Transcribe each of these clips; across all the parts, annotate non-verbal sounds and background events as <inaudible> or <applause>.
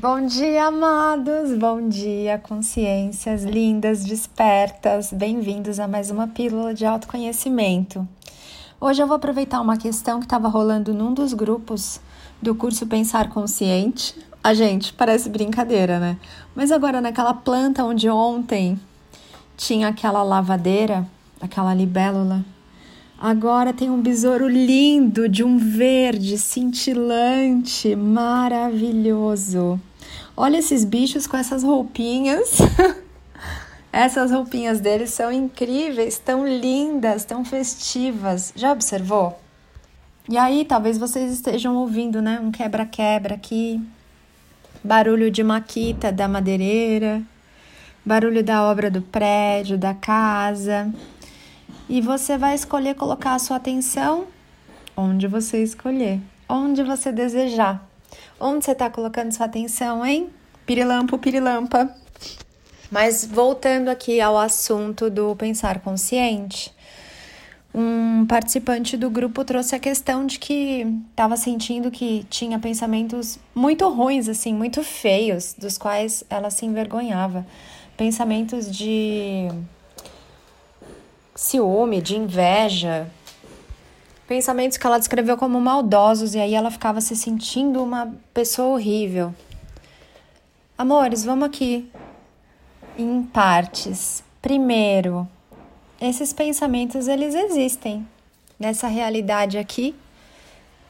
Bom dia, amados! Bom dia, consciências lindas, despertas! Bem-vindos a mais uma pílula de autoconhecimento. Hoje eu vou aproveitar uma questão que estava rolando num dos grupos do curso Pensar Consciente. A gente, parece brincadeira, né? Mas agora naquela planta onde ontem tinha aquela lavadeira, aquela libélula, Agora tem um besouro lindo de um verde cintilante, maravilhoso. Olha esses bichos com essas roupinhas. <laughs> essas roupinhas deles são incríveis, tão lindas, tão festivas. Já observou? E aí, talvez vocês estejam ouvindo, né? Um quebra-quebra aqui, barulho de maquita da madeireira, barulho da obra do prédio, da casa. E você vai escolher colocar a sua atenção onde você escolher, onde você desejar. Onde você está colocando sua atenção, hein? Pirilampo, pirilampa. Mas voltando aqui ao assunto do pensar consciente, um participante do grupo trouxe a questão de que estava sentindo que tinha pensamentos muito ruins, assim, muito feios, dos quais ela se envergonhava. Pensamentos de ciúme, de inveja, Pensamentos que ela descreveu como maldosos e aí ela ficava se sentindo uma pessoa horrível. Amores, vamos aqui em partes. Primeiro, esses pensamentos eles existem nessa realidade aqui.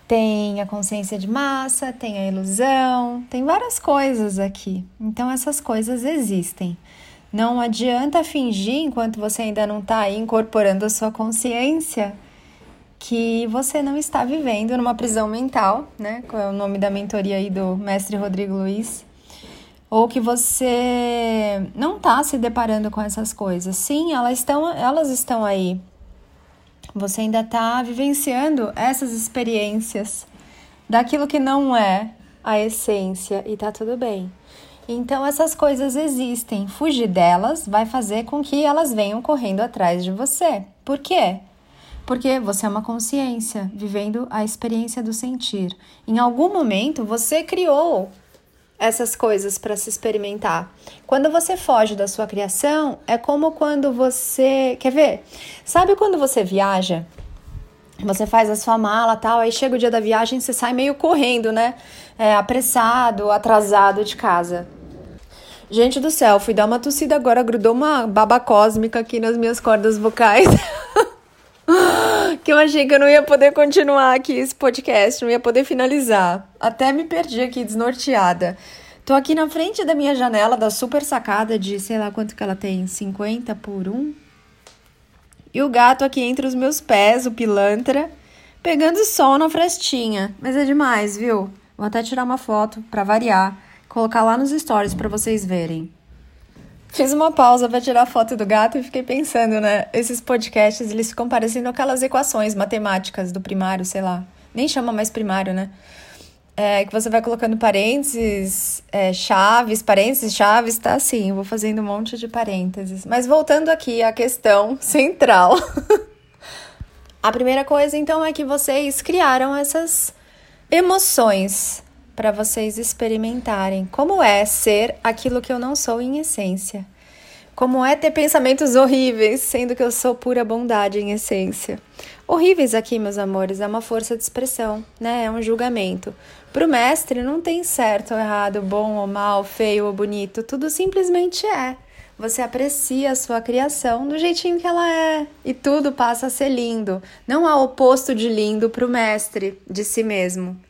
Tem a consciência de massa, tem a ilusão, tem várias coisas aqui. Então essas coisas existem. Não adianta fingir enquanto você ainda não está incorporando a sua consciência que você não está vivendo numa prisão mental, né? Qual é o nome da mentoria aí do mestre Rodrigo Luiz? Ou que você não está se deparando com essas coisas. Sim, elas estão, elas estão aí. Você ainda está vivenciando essas experiências daquilo que não é a essência e tá tudo bem. Então essas coisas existem. Fugir delas vai fazer com que elas venham correndo atrás de você. Por quê? Porque você é uma consciência vivendo a experiência do sentir. Em algum momento você criou essas coisas para se experimentar. Quando você foge da sua criação, é como quando você. Quer ver? Sabe quando você viaja? Você faz a sua mala tal, aí chega o dia da viagem você sai meio correndo, né? É, apressado, atrasado de casa. Gente do céu, fui dar uma tossida agora, grudou uma baba cósmica aqui nas minhas cordas vocais. <laughs> que eu achei que eu não ia poder continuar aqui esse podcast, não ia poder finalizar. Até me perdi aqui desnorteada. Tô aqui na frente da minha janela da super sacada de sei lá quanto que ela tem, 50 por 1. E o gato aqui entre os meus pés, o pilantra, pegando sol na frestinha. Mas é demais, viu? Vou até tirar uma foto para variar, colocar lá nos stories para vocês verem. Fiz uma pausa para tirar foto do gato e fiquei pensando, né? Esses podcasts, eles ficam parecendo aquelas equações matemáticas do primário, sei lá. Nem chama mais primário, né? É, que você vai colocando parênteses, é, chaves, parênteses, chaves, tá assim. Vou fazendo um monte de parênteses. Mas voltando aqui à questão central. <laughs> A primeira coisa, então, é que vocês criaram essas emoções para vocês experimentarem como é ser aquilo que eu não sou em essência. Como é ter pensamentos horríveis, sendo que eu sou pura bondade em essência. Horríveis aqui, meus amores, é uma força de expressão, né? É um julgamento. Para o mestre não tem certo ou errado, bom ou mal, feio ou bonito, tudo simplesmente é. Você aprecia a sua criação do jeitinho que ela é e tudo passa a ser lindo. Não há oposto de lindo para o mestre de si mesmo.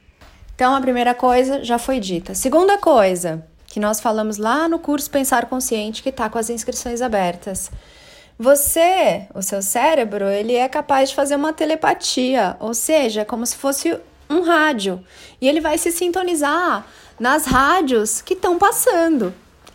Então, a primeira coisa já foi dita. Segunda coisa, que nós falamos lá no curso Pensar Consciente, que está com as inscrições abertas. Você, o seu cérebro, ele é capaz de fazer uma telepatia, ou seja, como se fosse um rádio. E ele vai se sintonizar nas rádios que estão passando.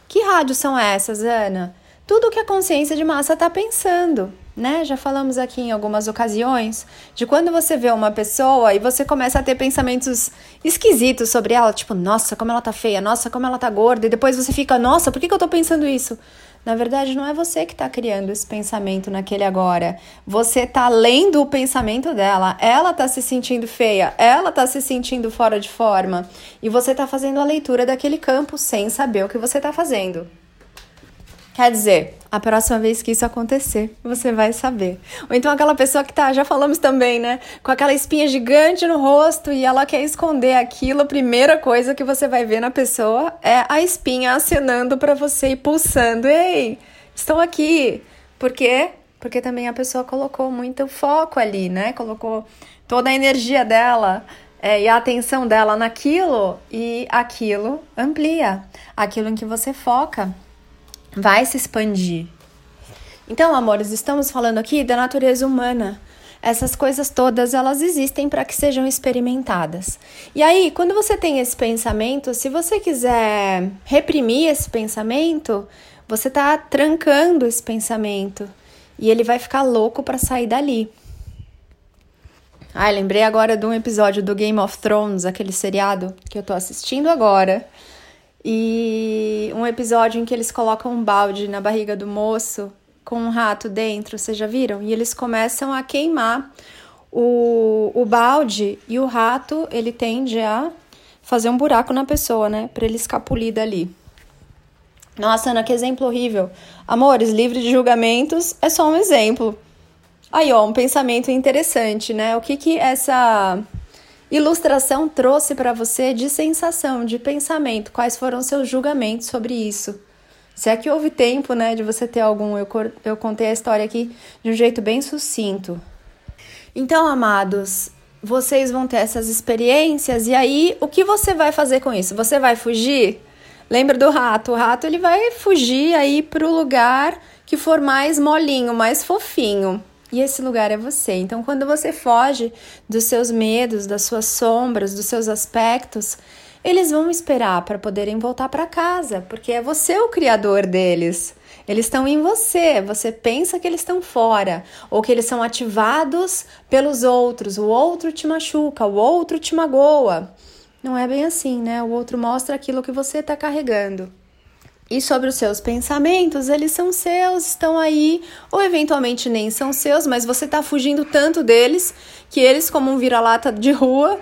Que rádios são essas, Ana? Tudo que a consciência de massa está pensando. né? Já falamos aqui em algumas ocasiões de quando você vê uma pessoa e você começa a ter pensamentos esquisitos sobre ela, tipo, nossa, como ela tá feia, nossa, como ela tá gorda, e depois você fica, nossa, por que, que eu tô pensando isso? Na verdade, não é você que está criando esse pensamento naquele agora. Você está lendo o pensamento dela. Ela está se sentindo feia, ela está se sentindo fora de forma. E você está fazendo a leitura daquele campo sem saber o que você está fazendo. Quer dizer, a próxima vez que isso acontecer, você vai saber. Ou então aquela pessoa que tá, já falamos também, né? Com aquela espinha gigante no rosto e ela quer esconder aquilo, a primeira coisa que você vai ver na pessoa é a espinha acenando para você e pulsando. Ei, estou aqui. Por quê? Porque também a pessoa colocou muito foco ali, né? Colocou toda a energia dela é, e a atenção dela naquilo e aquilo amplia. Aquilo em que você foca vai se expandir. Então, amores, estamos falando aqui da natureza humana. Essas coisas todas, elas existem para que sejam experimentadas. E aí, quando você tem esse pensamento, se você quiser reprimir esse pensamento, você está trancando esse pensamento e ele vai ficar louco para sair dali. Ai, lembrei agora de um episódio do Game of Thrones, aquele seriado que eu tô assistindo agora. E um episódio em que eles colocam um balde na barriga do moço com um rato dentro, vocês já viram? E eles começam a queimar o, o balde e o rato ele tende a fazer um buraco na pessoa, né? Pra ele escapulir dali. Nossa, Ana, que exemplo horrível. Amores, livre de julgamentos é só um exemplo. Aí, ó, um pensamento interessante, né? O que que essa Ilustração trouxe para você de sensação, de pensamento, quais foram seus julgamentos sobre isso. Se é que houve tempo, né, de você ter algum, eu, eu contei a história aqui de um jeito bem sucinto. Então, amados, vocês vão ter essas experiências e aí o que você vai fazer com isso? Você vai fugir? Lembra do rato? O rato ele vai fugir aí o lugar que for mais molinho, mais fofinho e esse lugar é você. Então, quando você foge dos seus medos, das suas sombras, dos seus aspectos, eles vão esperar para poderem voltar para casa, porque é você o criador deles. Eles estão em você, você pensa que eles estão fora, ou que eles são ativados pelos outros, o outro te machuca, o outro te magoa. Não é bem assim, né? O outro mostra aquilo que você está carregando. E sobre os seus pensamentos, eles são seus, estão aí, ou eventualmente nem são seus, mas você está fugindo tanto deles que eles, como um vira-lata de rua,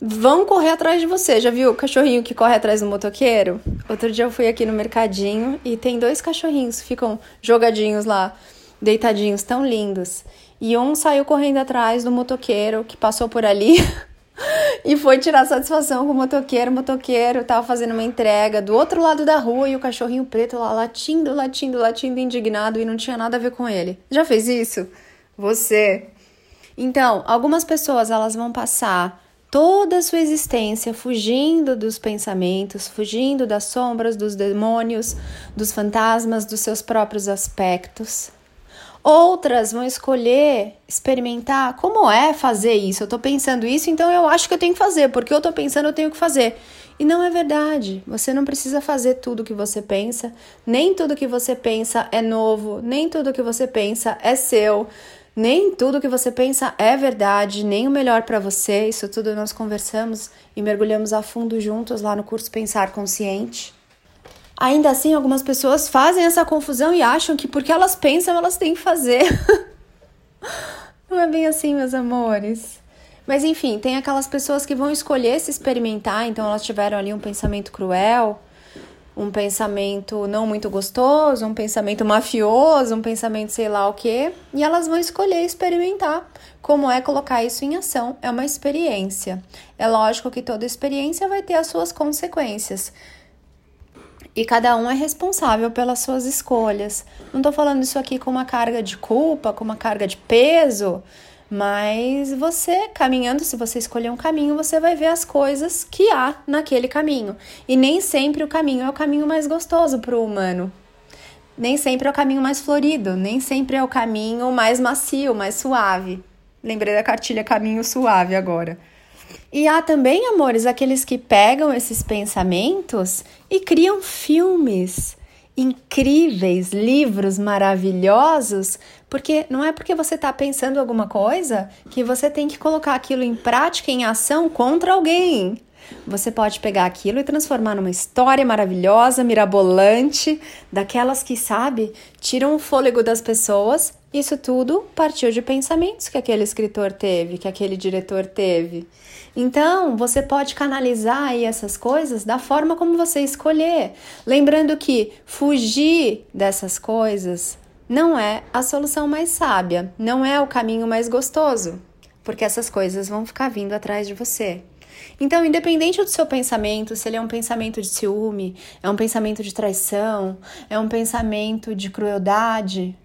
vão correr atrás de você. Já viu o cachorrinho que corre atrás do motoqueiro? Outro dia eu fui aqui no mercadinho e tem dois cachorrinhos ficam jogadinhos lá, deitadinhos, tão lindos. E um saiu correndo atrás do motoqueiro que passou por ali. <laughs> e foi tirar satisfação com o motoqueiro. O motoqueiro tava fazendo uma entrega do outro lado da rua e o cachorrinho preto lá latindo, latindo, latindo, indignado e não tinha nada a ver com ele. Já fez isso? Você. Então, algumas pessoas elas vão passar toda a sua existência fugindo dos pensamentos, fugindo das sombras, dos demônios, dos fantasmas, dos seus próprios aspectos. Outras vão escolher experimentar como é fazer isso. Eu tô pensando isso, então eu acho que eu tenho que fazer, porque eu tô pensando, eu tenho que fazer. E não é verdade. Você não precisa fazer tudo que você pensa, nem tudo que você pensa é novo, nem tudo que você pensa é seu. Nem tudo que você pensa é verdade, nem o melhor para você. Isso tudo nós conversamos e mergulhamos a fundo juntos lá no curso Pensar Consciente. Ainda assim, algumas pessoas fazem essa confusão e acham que porque elas pensam, elas têm que fazer. <laughs> Não é bem assim, meus amores. Mas enfim, tem aquelas pessoas que vão escolher se experimentar, então elas tiveram ali um pensamento cruel, um pensamento não muito gostoso, um pensamento mafioso, um pensamento sei lá o quê, e elas vão escolher experimentar como é colocar isso em ação. É uma experiência. É lógico que toda experiência vai ter as suas consequências. E cada um é responsável pelas suas escolhas. Não estou falando isso aqui com uma carga de culpa, com uma carga de peso, mas você caminhando, se você escolher um caminho, você vai ver as coisas que há naquele caminho. E nem sempre o caminho é o caminho mais gostoso para o humano. Nem sempre é o caminho mais florido, nem sempre é o caminho mais macio, mais suave. Lembrei da cartilha Caminho Suave agora. E há também, amores, aqueles que pegam esses pensamentos e criam filmes incríveis, livros maravilhosos, porque não é porque você está pensando alguma coisa que você tem que colocar aquilo em prática, em ação contra alguém. Você pode pegar aquilo e transformar numa história maravilhosa, mirabolante, daquelas que, sabe, tiram o fôlego das pessoas. Isso tudo partiu de pensamentos que aquele escritor teve, que aquele diretor teve. Então, você pode canalizar aí essas coisas da forma como você escolher. Lembrando que fugir dessas coisas não é a solução mais sábia, não é o caminho mais gostoso, porque essas coisas vão ficar vindo atrás de você. Então, independente do seu pensamento, se ele é um pensamento de ciúme, é um pensamento de traição, é um pensamento de crueldade,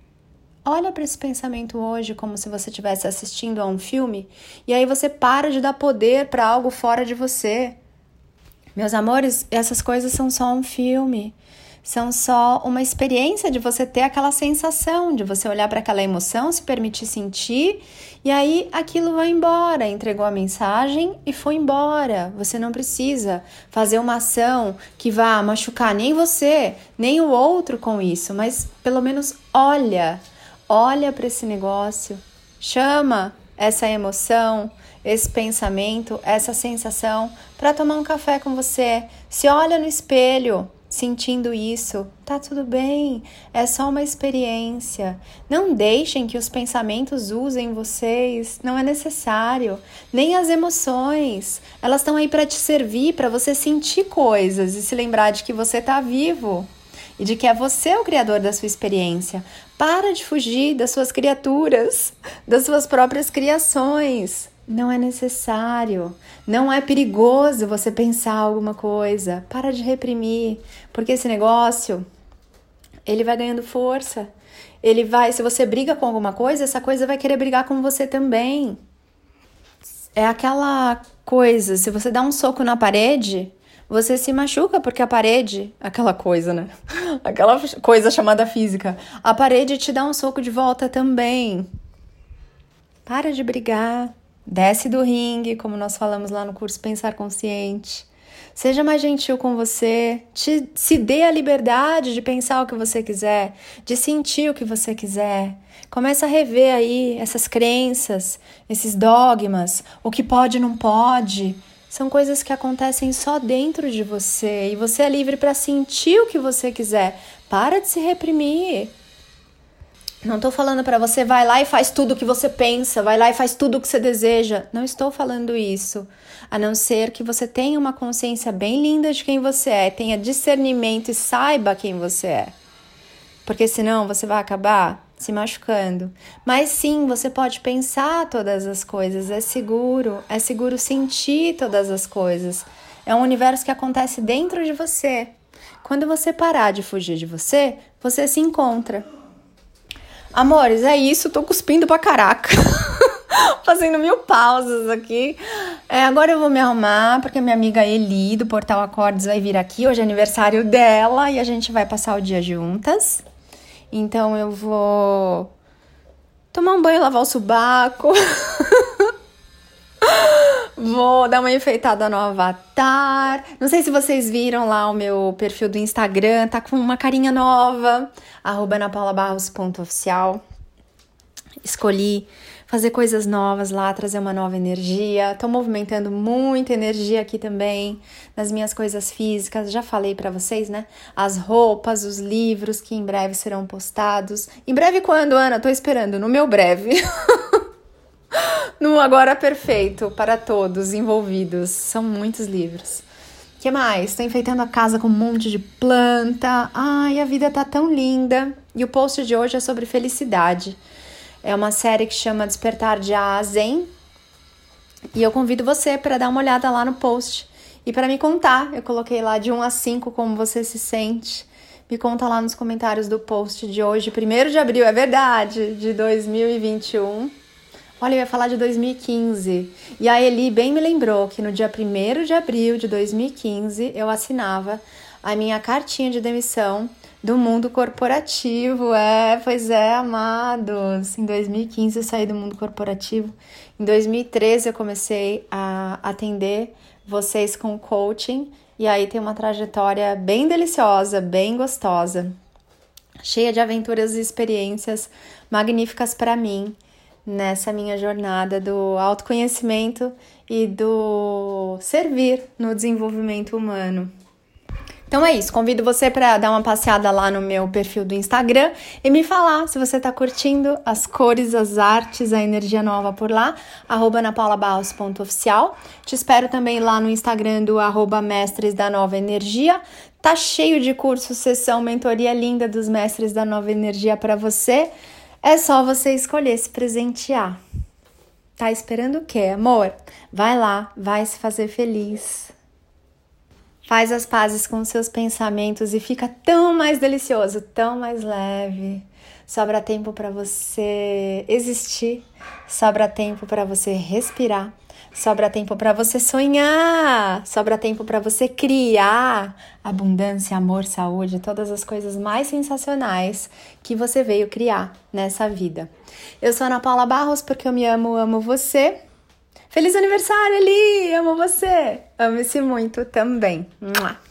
olha para esse pensamento hoje como se você estivesse assistindo a um filme e aí você para de dar poder para algo fora de você. Meus amores, essas coisas são só um filme são só uma experiência de você ter aquela sensação, de você olhar para aquela emoção, se permitir sentir, e aí aquilo vai embora. Entregou a mensagem e foi embora. Você não precisa fazer uma ação que vá machucar nem você, nem o outro com isso, mas pelo menos olha, olha para esse negócio, chama essa emoção, esse pensamento, essa sensação para tomar um café com você. Se olha no espelho, sentindo isso, tá tudo bem, é só uma experiência. Não deixem que os pensamentos usem vocês, não é necessário. Nem as emoções, elas estão aí para te servir, para você sentir coisas e se lembrar de que você tá vivo e de que é você o criador da sua experiência. Para de fugir das suas criaturas, das suas próprias criações. Não é necessário, não é perigoso você pensar alguma coisa. Para de reprimir, porque esse negócio ele vai ganhando força. Ele vai, se você briga com alguma coisa, essa coisa vai querer brigar com você também. É aquela coisa, se você dá um soco na parede, você se machuca porque a parede, aquela coisa, né? <laughs> Aquela coisa chamada física, a parede te dá um soco de volta também. Para de brigar. Desce do ringue, como nós falamos lá no curso Pensar Consciente. Seja mais gentil com você, te, se dê a liberdade de pensar o que você quiser, de sentir o que você quiser. Começa a rever aí essas crenças, esses dogmas, o que pode e não pode. São coisas que acontecem só dentro de você e você é livre para sentir o que você quiser. Para de se reprimir. Não estou falando para você vai lá e faz tudo o que você pensa, vai lá e faz tudo o que você deseja. Não estou falando isso. A não ser que você tenha uma consciência bem linda de quem você é, tenha discernimento e saiba quem você é. Porque senão você vai acabar se machucando. Mas sim, você pode pensar todas as coisas, é seguro, é seguro sentir todas as coisas. É um universo que acontece dentro de você. Quando você parar de fugir de você, você se encontra. Amores, é isso, tô cuspindo pra caraca. <laughs> Fazendo mil pausas aqui. É, agora eu vou me arrumar, porque minha amiga Eli, do Portal Acordes, vai vir aqui. Hoje é aniversário dela e a gente vai passar o dia juntas. Então eu vou tomar um banho, lavar o subaco. <laughs> Vou dar uma enfeitada no avatar. Não sei se vocês viram lá o meu perfil do Instagram, tá com uma carinha nova, arroba anapaulabarros.oficial. Escolhi fazer coisas novas lá, trazer uma nova energia. Tô movimentando muita energia aqui também nas minhas coisas físicas. Já falei para vocês, né? As roupas, os livros que em breve serão postados. Em breve quando, Ana? Tô esperando, no meu breve. <laughs> no Agora Perfeito para todos envolvidos. São muitos livros. que mais? Estou enfeitando a casa com um monte de planta. Ai, a vida tá tão linda. E o post de hoje é sobre felicidade. É uma série que chama Despertar de A a Zen. E eu convido você para dar uma olhada lá no post e para me contar. Eu coloquei lá de 1 a 5 como você se sente. Me conta lá nos comentários do post de hoje, 1 de abril, é verdade, de 2021. Olha, eu ia falar de 2015. E a Eli bem me lembrou que no dia 1 de abril de 2015 eu assinava a minha cartinha de demissão do mundo corporativo. É, pois é, amados. Em 2015 eu saí do mundo corporativo. Em 2013 eu comecei a atender vocês com coaching. E aí tem uma trajetória bem deliciosa, bem gostosa. cheia de aventuras e experiências magníficas para mim nessa minha jornada do autoconhecimento e do servir no desenvolvimento humano. Então é isso, convido você para dar uma passeada lá no meu perfil do Instagram e me falar se você está curtindo as cores, as artes, a energia nova por lá, arroba napaulabarros.oficial. Te espero também lá no Instagram do arroba mestres da nova energia. Tá cheio de cursos, sessão, mentoria linda dos mestres da nova energia para você. É só você escolher se presentear. Tá esperando o quê, amor? Vai lá, vai se fazer feliz. Faz as pazes com seus pensamentos e fica tão mais delicioso, tão mais leve. Sobra tempo para você existir, sobra tempo para você respirar, sobra tempo para você sonhar, sobra tempo para você criar abundância, amor, saúde, todas as coisas mais sensacionais que você veio criar nessa vida. Eu sou Ana Paula Barros porque eu me amo, amo você. Feliz aniversário, Eli! Amo você! Amo-se muito também. Mua.